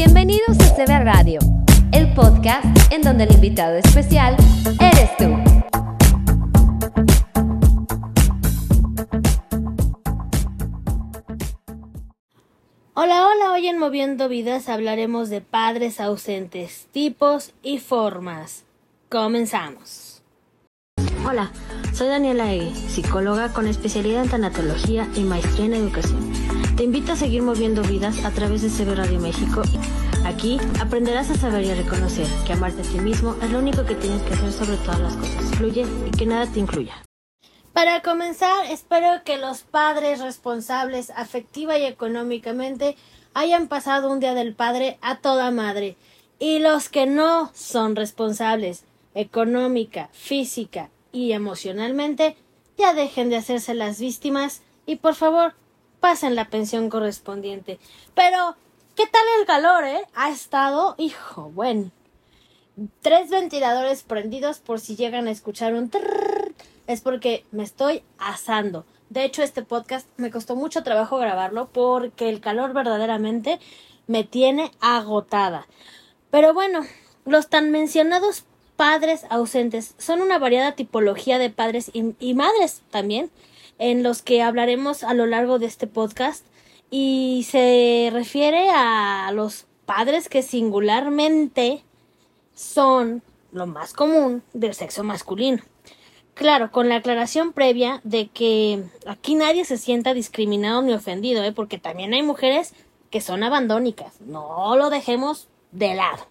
Bienvenidos a CB Radio, el podcast en donde el invitado especial eres tú. Hola, hola, hoy en Moviendo Vidas hablaremos de padres ausentes, tipos y formas. Comenzamos. Hola, soy Daniela Egui, psicóloga con especialidad en tanatología y maestría en educación. Te invito a seguir moviendo vidas a través de CB Radio México. Aquí aprenderás a saber y a reconocer que amarte a ti mismo es lo único que tienes que hacer sobre todas las cosas. Fluye y que nada te incluya. Para comenzar, espero que los padres responsables afectiva y económicamente hayan pasado un día del padre a toda madre. Y los que no son responsables económica, física y emocionalmente, ya dejen de hacerse las víctimas y por favor pasen la pensión correspondiente. Pero, ¿qué tal el calor, eh? Ha estado, hijo, bueno. Tres ventiladores prendidos por si llegan a escuchar un trrr, es porque me estoy asando. De hecho, este podcast me costó mucho trabajo grabarlo porque el calor verdaderamente me tiene agotada. Pero bueno, los tan mencionados padres ausentes son una variada tipología de padres y, y madres también en los que hablaremos a lo largo de este podcast y se refiere a los padres que singularmente son lo más común del sexo masculino. Claro, con la aclaración previa de que aquí nadie se sienta discriminado ni ofendido, ¿eh? porque también hay mujeres que son abandónicas. No lo dejemos de lado.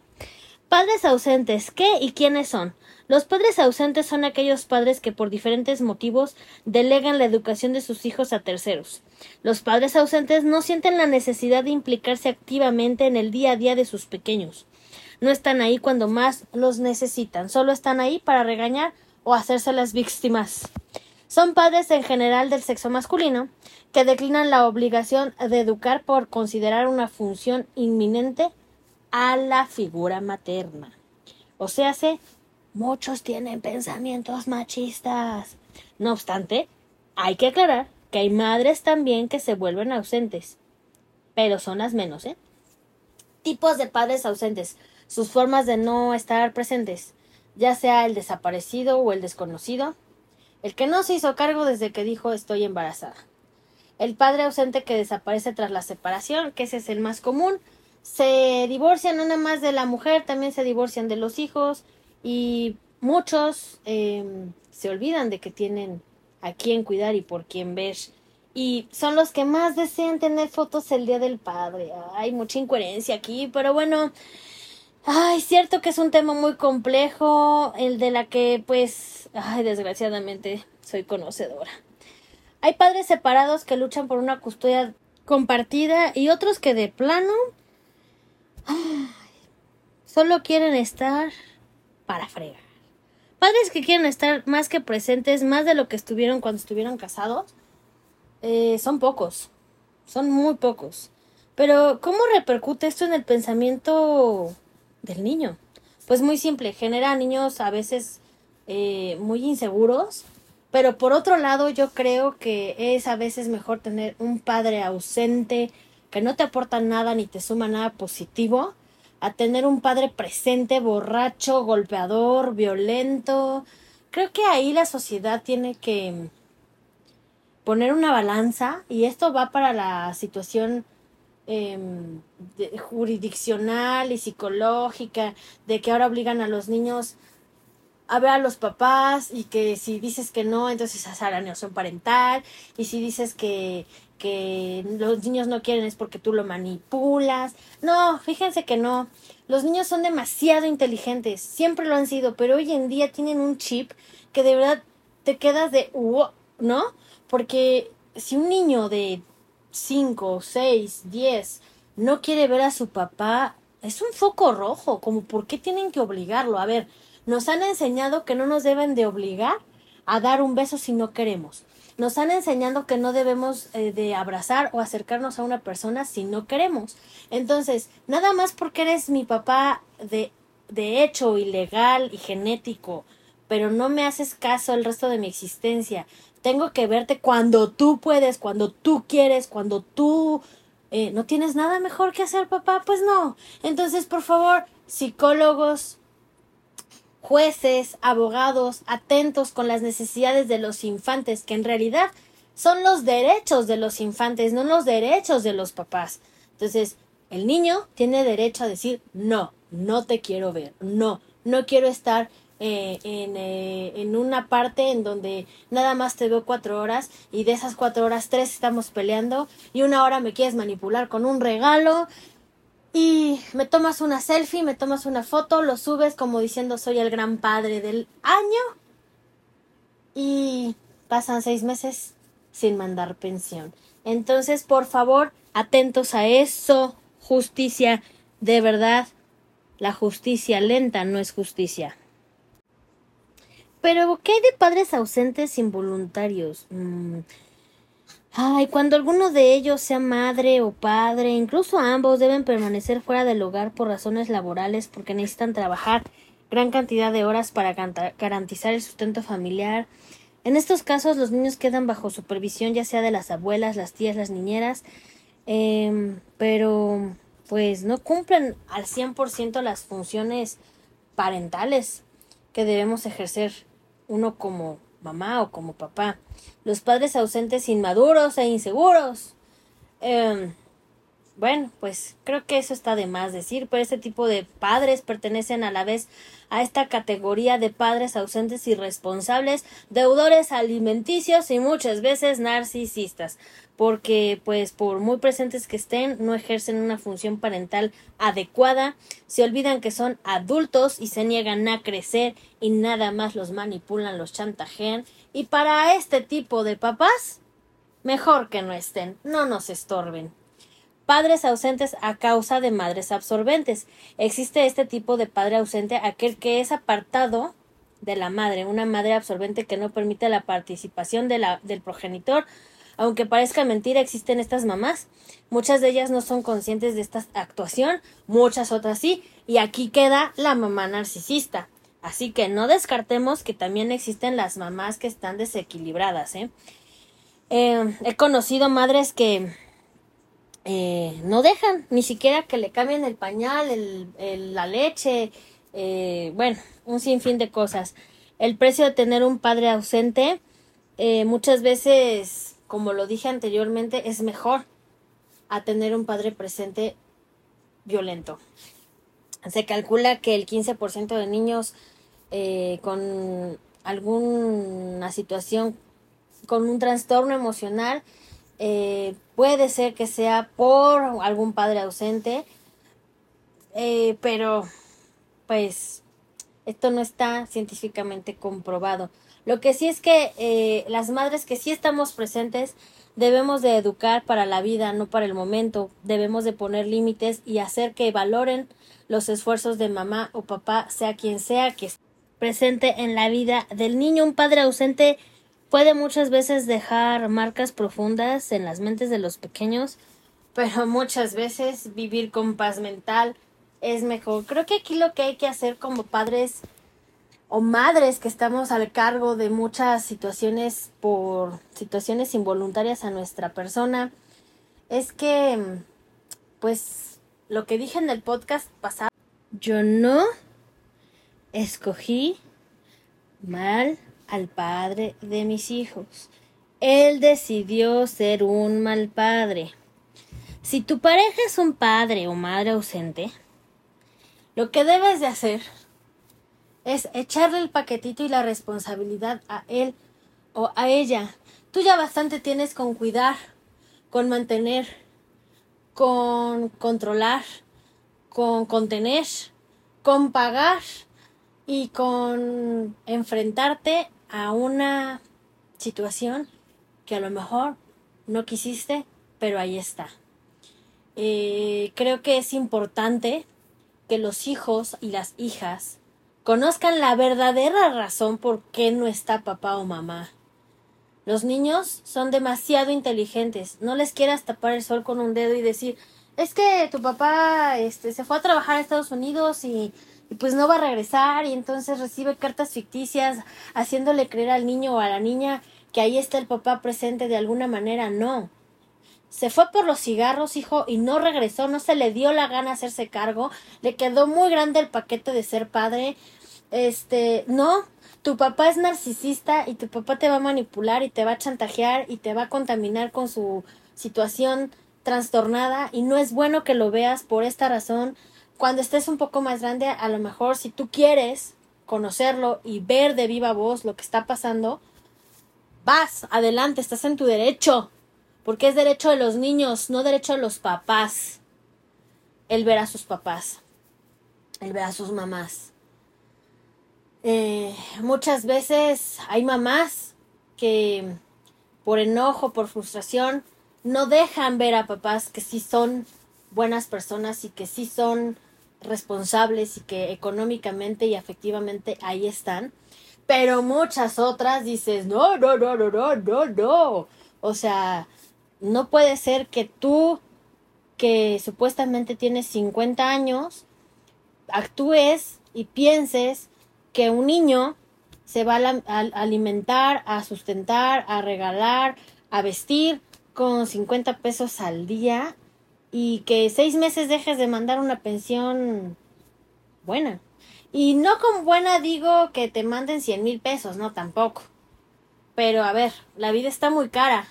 Padres ausentes, ¿qué y quiénes son? Los padres ausentes son aquellos padres que por diferentes motivos delegan la educación de sus hijos a terceros. Los padres ausentes no sienten la necesidad de implicarse activamente en el día a día de sus pequeños. No están ahí cuando más los necesitan, solo están ahí para regañar o hacerse las víctimas. Son padres en general del sexo masculino que declinan la obligación de educar por considerar una función inminente a la figura materna. O sea, se Muchos tienen pensamientos machistas. No obstante, hay que aclarar que hay madres también que se vuelven ausentes, pero son las menos, ¿eh? Tipos de padres ausentes, sus formas de no estar presentes, ya sea el desaparecido o el desconocido, el que no se hizo cargo desde que dijo estoy embarazada, el padre ausente que desaparece tras la separación, que ese es el más común, se divorcian no nada más de la mujer, también se divorcian de los hijos, y muchos em, se olvidan de que tienen a quién cuidar y por quién ver. Y son los que más desean tener fotos el Día del Padre. Hay mucha incoherencia aquí, pero bueno. Ay, cierto que es un tema muy complejo, el de la que, pues, ay, desgraciadamente soy conocedora. Hay padres separados que luchan por una custodia compartida y otros que de plano ay, solo quieren estar para fregar. Padres que quieren estar más que presentes, más de lo que estuvieron cuando estuvieron casados, eh, son pocos, son muy pocos. Pero, ¿cómo repercute esto en el pensamiento del niño? Pues muy simple, genera niños a veces eh, muy inseguros, pero por otro lado yo creo que es a veces mejor tener un padre ausente que no te aporta nada ni te suma nada positivo a tener un padre presente, borracho, golpeador, violento. Creo que ahí la sociedad tiene que poner una balanza y esto va para la situación em, jurisdiccional y psicológica de que ahora obligan a los niños a ver a los papás y que si dices que no, entonces es alienación parental y si dices que que los niños no quieren es porque tú lo manipulas. No, fíjense que no. Los niños son demasiado inteligentes, siempre lo han sido, pero hoy en día tienen un chip que de verdad te quedas de, ¿no? Porque si un niño de 5, 6, 10 no quiere ver a su papá, es un foco rojo, como por qué tienen que obligarlo. A ver, nos han enseñado que no nos deben de obligar a dar un beso si no queremos nos han enseñado que no debemos eh, de abrazar o acercarnos a una persona si no queremos. Entonces, nada más porque eres mi papá de, de hecho ilegal y genético, pero no me haces caso el resto de mi existencia. Tengo que verte cuando tú puedes, cuando tú quieres, cuando tú eh, ¿no tienes nada mejor que hacer, papá? Pues no. Entonces, por favor, psicólogos, jueces, abogados, atentos con las necesidades de los infantes, que en realidad son los derechos de los infantes, no los derechos de los papás. Entonces, el niño tiene derecho a decir no, no te quiero ver, no, no quiero estar eh, en, eh, en, una parte en donde nada más te veo cuatro horas y de esas cuatro horas tres estamos peleando y una hora me quieres manipular con un regalo y me tomas una selfie, me tomas una foto, lo subes como diciendo soy el gran padre del año y pasan seis meses sin mandar pensión. Entonces, por favor, atentos a eso. Justicia, de verdad, la justicia lenta no es justicia. Pero, ¿qué hay de padres ausentes involuntarios? Mm. Ay, cuando alguno de ellos sea madre o padre, incluso ambos deben permanecer fuera del hogar por razones laborales porque necesitan trabajar gran cantidad de horas para garantizar el sustento familiar. En estos casos los niños quedan bajo supervisión ya sea de las abuelas, las tías, las niñeras, em, pero pues no cumplen al 100% las funciones parentales que debemos ejercer uno como mamá o como papá. Los padres ausentes inmaduros e inseguros. Em, bueno, pues creo que eso está de más decir, pero este tipo de padres pertenecen a la vez a esta categoría de padres ausentes irresponsables, deudores alimenticios y muchas veces narcisistas, porque pues por muy presentes que estén no ejercen una función parental adecuada, se olvidan que son adultos y se niegan a crecer y nada más los manipulan, los chantajean y para este tipo de papás mejor que no estén, no nos estorben padres ausentes a causa de madres absorbentes. Existe este tipo de padre ausente, aquel que es apartado de la madre, una madre absorbente que no permite la participación del progenitor. Aunque parezca mentira, existen estas mamás. Muchas de ellas no son conscientes de esta actuación, muchas otras sí, y aquí queda la mamá narcisista. Así que no descartemos que también existen las mamás que están desequilibradas. ¿eh? Eh, he conocido madres que eh, no dejan ni siquiera que le cambien el pañal, el, la leche, eh, bueno, un sinfín de cosas. El precio de tener un padre ausente eh, muchas veces, como lo dije anteriormente, es mejor a tener un padre presente violento. Se calcula que el 15% de niños con alguna situación, con un trastorno emocional, eh, puede ser que sea por algún padre ausente, eh, pero pues esto no está científicamente comprobado. Lo que sí es que eh, las madres que sí estamos presentes debemos de educar para la vida, no para el momento. Debemos de poner límites y hacer que valoren los esfuerzos de mamá o papá, sea quien sea que esté presente en la vida del niño. Un padre ausente puede muchas veces dejar marcas profundas en las mentes de los pequeños, pero muchas veces vivir con paz mental es mejor. Creo que aquí lo que hay que hacer como padres o madres que estamos al cargo de muchas situaciones por situaciones involuntarias a nuestra persona es que pues lo que dije en el podcast pasado yo no escogí mal al padre de mis hijos. Él decidió ser un mal padre. Si tu pareja es un padre o madre ausente, lo que debes de hacer es echarle el paquetito y la responsabilidad a él o a ella. Tú ya bastante tienes con cuidar, con mantener, con controlar, con contener, con pagar y con enfrentarte a una situación que a lo mejor no quisiste, pero ahí está. Eh, creo que es importante que los hijos y las hijas conozcan la verdadera razón por qué no está papá o mamá. Los niños son demasiado inteligentes. No les quieras tapar el sol con un dedo y decir, es que tu papá este, se fue a trabajar a Estados Unidos y y pues no va a regresar y entonces recibe cartas ficticias haciéndole creer al niño o a la niña que ahí está el papá presente de alguna manera. No. se fue por los cigarros, hijo, y no regresó, no se le dio la gana hacerse cargo, le quedó muy grande el paquete de ser padre. Este, no, tu papá es narcisista y tu papá te va a manipular y te va a chantajear y te va a contaminar con su situación trastornada y no es bueno que lo veas por esta razón. Cuando estés un poco más grande, a lo mejor si tú quieres conocerlo y ver de viva voz lo que está pasando, vas, adelante, estás en tu derecho, porque es derecho de los niños, no derecho de los papás. El ver a sus papás, el ver a sus mamás. Eh, muchas veces hay mamás que por enojo, por frustración, no dejan ver a papás que sí son buenas personas y que sí son responsables y que económicamente y afectivamente ahí están. Pero muchas otras dices, no, no, no, no, no, no, no. O sea, no puede ser que tú, que supuestamente tienes 50 años, actúes y pienses que un niño se va a, alimentar, a sustentar, a regalar, a vestir con 50 pesos al día y que seis meses dejes de mandar una pensión buena. Y no con buena digo que te manden 100 mil pesos, no tampoco. Pero a ver, la vida está muy cara.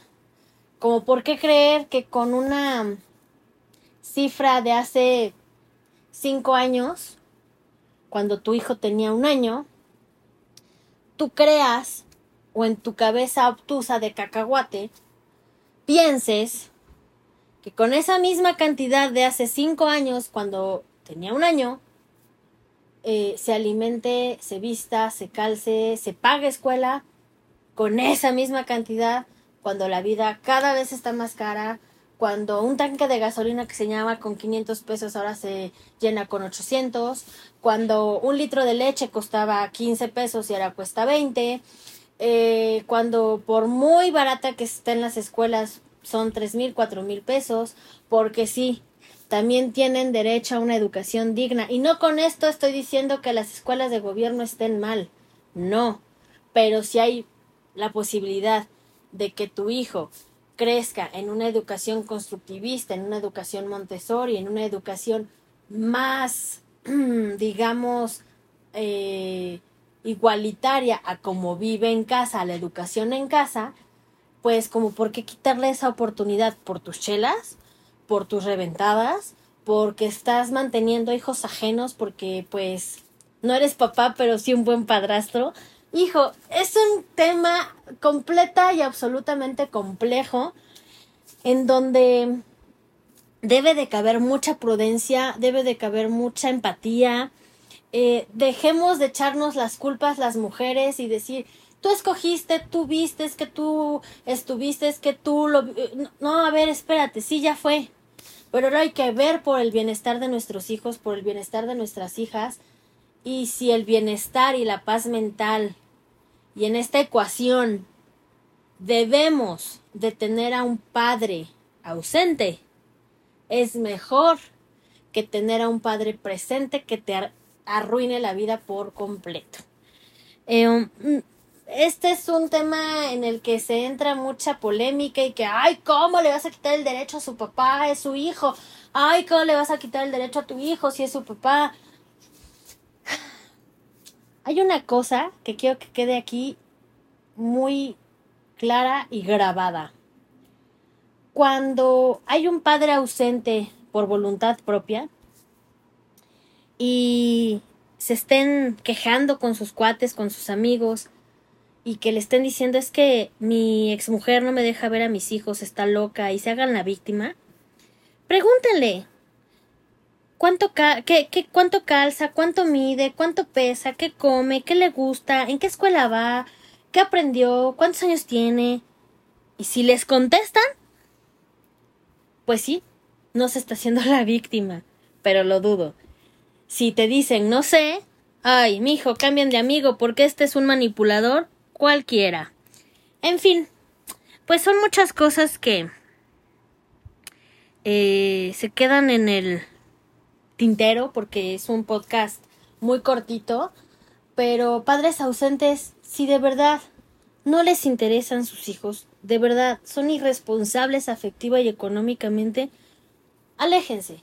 Como por qué creer que con una cifra de hace cinco años, cuando tu hijo tenía un año, tú creas o en tu cabeza obtusa de cacahuate pienses que con esa misma cantidad de hace cinco años, cuando tenía un año, eh, se alimente, se vista, se calce, se pague escuela, con esa misma cantidad, cuando la vida cada vez está más cara, cuando un tanque de gasolina que se llama con 500 pesos ahora se llena con 800, cuando un litro de leche costaba 15 pesos y ahora cuesta 20, eh, cuando por muy barata que esté en las escuelas son tres mil, cuatro mil pesos, porque sí, también tienen derecho a una educación digna. Y no con esto estoy diciendo que las escuelas de gobierno estén mal, no, pero si hay la posibilidad de que tu hijo crezca en una educación constructivista, en una educación Montessori, en una educación más, digamos, eh, igualitaria a como vive en casa, a la educación en casa, pues como por qué quitarle esa oportunidad por tus chelas, por tus reventadas, porque estás manteniendo hijos ajenos, porque pues no eres papá, pero sí un buen padrastro. Hijo, es un tema completa y absolutamente complejo en donde debe de caber mucha prudencia, debe de caber mucha empatía. Eh, dejemos de echarnos las culpas las mujeres y decir, tú escogiste, tú viste, que tú estuviste, que tú lo... No, a ver, espérate, sí, ya fue. Pero ahora hay que ver por el bienestar de nuestros hijos, por el bienestar de nuestras hijas. Y si el bienestar y la paz mental y en esta ecuación debemos de tener a un padre ausente, es mejor que tener a un padre presente que te arruine la vida por completo. Eh, um, este es un tema en el que se entra mucha polémica y que, ay, ¿cómo le vas a quitar el derecho a su papá? Es su hijo. Ay, ¿cómo le vas a quitar el derecho a tu hijo si es su papá? Hay una cosa que quiero que quede aquí muy clara y grabada. Cuando hay un padre ausente por voluntad propia y se estén quejando con sus cuates, con sus amigos, y que le estén diciendo es que mi exmujer no me deja ver a mis hijos, está loca y se hagan la víctima, pregúntenle cuánto, qué, qué, cuánto calza, cuánto mide, cuánto pesa, qué come, qué le gusta, en qué escuela va, qué aprendió, cuántos años tiene. Y si les contestan, pues sí, no se está haciendo la víctima, pero lo dudo. Si te dicen no sé, ay, mi hijo, cambien de amigo porque este es un manipulador, cualquiera. En fin, pues son muchas cosas que eh, se quedan en el tintero porque es un podcast muy cortito, pero padres ausentes, si de verdad no les interesan sus hijos, de verdad, son irresponsables afectiva y económicamente, aléjense.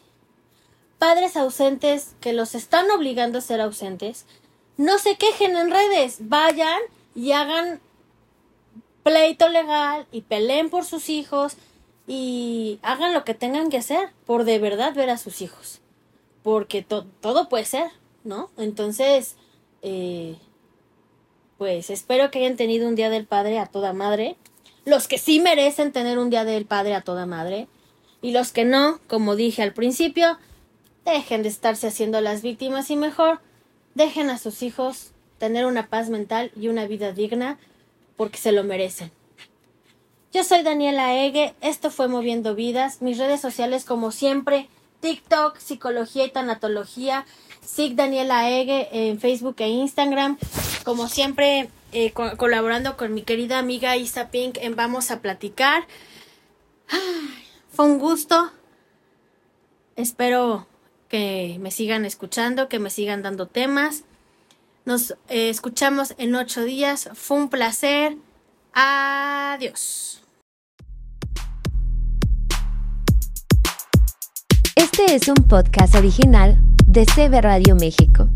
Padres ausentes que los están obligando a ser ausentes, no se quejen en redes, vayan y hagan pleito legal y peleen por sus hijos y hagan lo que tengan que hacer por de verdad ver a sus hijos. Porque todo puede ser, ¿no? Entonces, eh, pues espero que hayan tenido un día del padre a toda madre. Los que sí merecen tener un día del padre a toda madre. Y los que no, como dije al principio, dejen de estarse haciendo las víctimas y mejor dejen a sus hijos tener una paz mental y una vida digna porque se lo merecen. Yo soy Daniela Ege, esto fue Moviendo Vidas, mis redes sociales como siempre, TikTok, Psicología y Tanatología, SIG Daniela Ege en Facebook e Instagram, como siempre eh, colaborando con mi querida amiga Isa Pink en Vamos a Platicar. fue un gusto, espero que me sigan escuchando, que me sigan dando temas. Nos eh, escuchamos en ocho días. Fue un placer. Adiós. Este es un podcast original de CB Radio México.